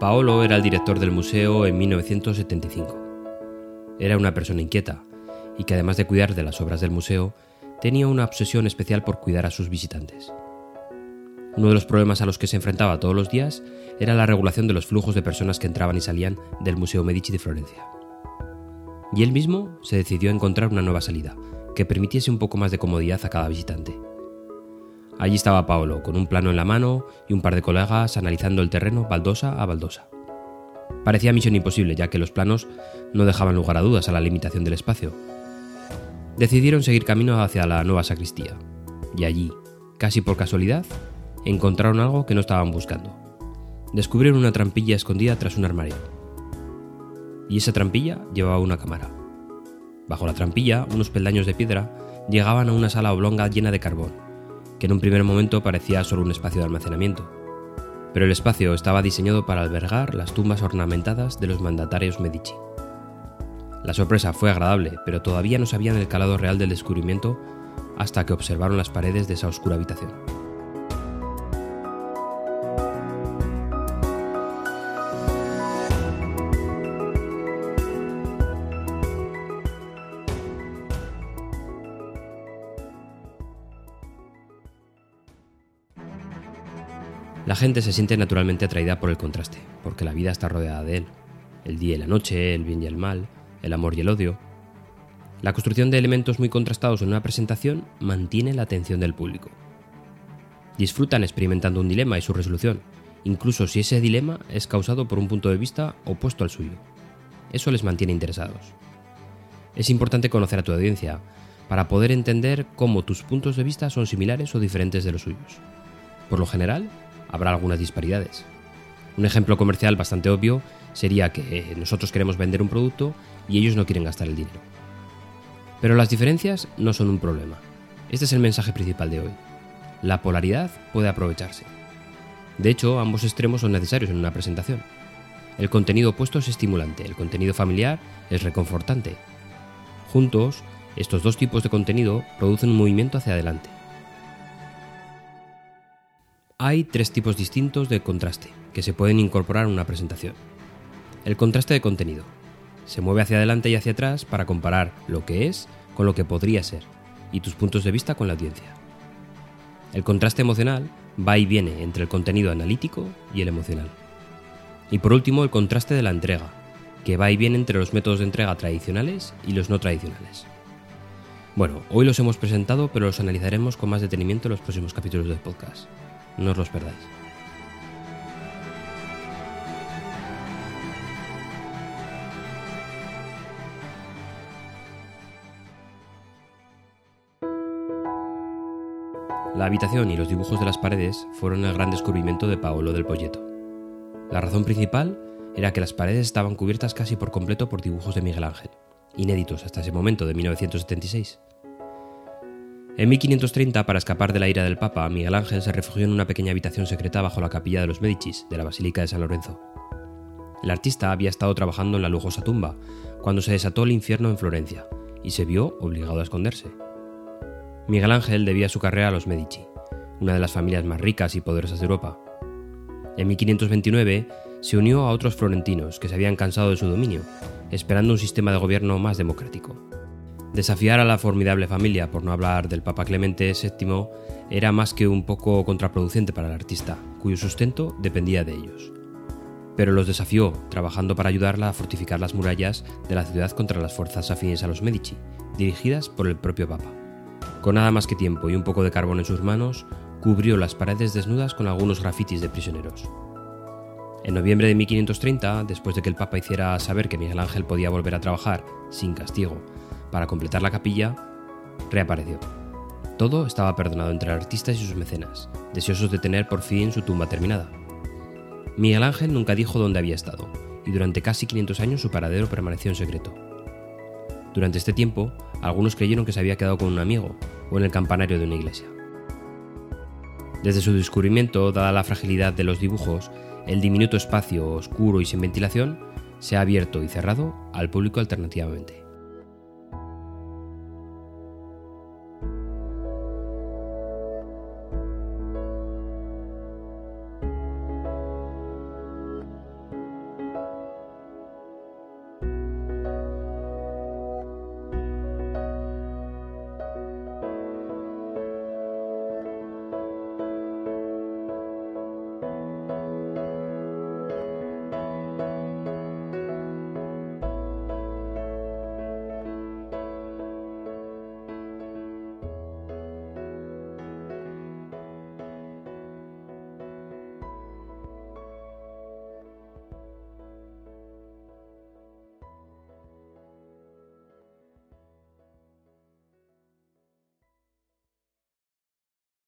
Paolo era el director del museo en 1975. Era una persona inquieta y que además de cuidar de las obras del museo, tenía una obsesión especial por cuidar a sus visitantes. Uno de los problemas a los que se enfrentaba todos los días era la regulación de los flujos de personas que entraban y salían del Museo Medici de Florencia. Y él mismo se decidió a encontrar una nueva salida, que permitiese un poco más de comodidad a cada visitante. Allí estaba Paolo, con un plano en la mano y un par de colegas analizando el terreno baldosa a baldosa. Parecía misión imposible, ya que los planos no dejaban lugar a dudas a la limitación del espacio. Decidieron seguir camino hacia la nueva sacristía, y allí, casi por casualidad, encontraron algo que no estaban buscando. Descubrieron una trampilla escondida tras un armario. Y esa trampilla llevaba una cámara. Bajo la trampilla, unos peldaños de piedra llegaban a una sala oblonga llena de carbón que en un primer momento parecía solo un espacio de almacenamiento. Pero el espacio estaba diseñado para albergar las tumbas ornamentadas de los mandatarios Medici. La sorpresa fue agradable, pero todavía no sabían el calado real del descubrimiento hasta que observaron las paredes de esa oscura habitación. La gente se siente naturalmente atraída por el contraste, porque la vida está rodeada de él. El día y la noche, el bien y el mal, el amor y el odio. La construcción de elementos muy contrastados en una presentación mantiene la atención del público. Disfrutan experimentando un dilema y su resolución, incluso si ese dilema es causado por un punto de vista opuesto al suyo. Eso les mantiene interesados. Es importante conocer a tu audiencia para poder entender cómo tus puntos de vista son similares o diferentes de los suyos. Por lo general, habrá algunas disparidades. Un ejemplo comercial bastante obvio sería que nosotros queremos vender un producto y ellos no quieren gastar el dinero. Pero las diferencias no son un problema. Este es el mensaje principal de hoy. La polaridad puede aprovecharse. De hecho, ambos extremos son necesarios en una presentación. El contenido opuesto es estimulante, el contenido familiar es reconfortante. Juntos, estos dos tipos de contenido producen un movimiento hacia adelante. Hay tres tipos distintos de contraste que se pueden incorporar en una presentación. El contraste de contenido. Se mueve hacia adelante y hacia atrás para comparar lo que es con lo que podría ser y tus puntos de vista con la audiencia. El contraste emocional va y viene entre el contenido analítico y el emocional. Y por último, el contraste de la entrega, que va y viene entre los métodos de entrega tradicionales y los no tradicionales. Bueno, hoy los hemos presentado, pero los analizaremos con más detenimiento en los próximos capítulos del podcast. No os los perdáis. La habitación y los dibujos de las paredes fueron el gran descubrimiento de Paolo del Poyeto. La razón principal era que las paredes estaban cubiertas casi por completo por dibujos de Miguel Ángel, inéditos hasta ese momento de 1976. En 1530, para escapar de la ira del Papa, Miguel Ángel se refugió en una pequeña habitación secreta bajo la capilla de los Medicis de la Basílica de San Lorenzo. El artista había estado trabajando en la lujosa tumba cuando se desató el infierno en Florencia y se vio obligado a esconderse. Miguel Ángel debía su carrera a los Medici, una de las familias más ricas y poderosas de Europa. En 1529 se unió a otros florentinos que se habían cansado de su dominio, esperando un sistema de gobierno más democrático. Desafiar a la formidable familia, por no hablar del Papa Clemente VII, era más que un poco contraproducente para el artista, cuyo sustento dependía de ellos. Pero los desafió, trabajando para ayudarla a fortificar las murallas de la ciudad contra las fuerzas afines a los Medici, dirigidas por el propio Papa. Con nada más que tiempo y un poco de carbón en sus manos, cubrió las paredes desnudas con algunos grafitis de prisioneros. En noviembre de 1530, después de que el Papa hiciera saber que Miguel Ángel podía volver a trabajar, sin castigo, para completar la capilla, reapareció. Todo estaba perdonado entre artistas y sus mecenas, deseosos de tener por fin su tumba terminada. Miguel Ángel nunca dijo dónde había estado, y durante casi 500 años su paradero permaneció en secreto. Durante este tiempo, algunos creyeron que se había quedado con un amigo o en el campanario de una iglesia. Desde su descubrimiento, dada la fragilidad de los dibujos, el diminuto espacio oscuro y sin ventilación se ha abierto y cerrado al público alternativamente.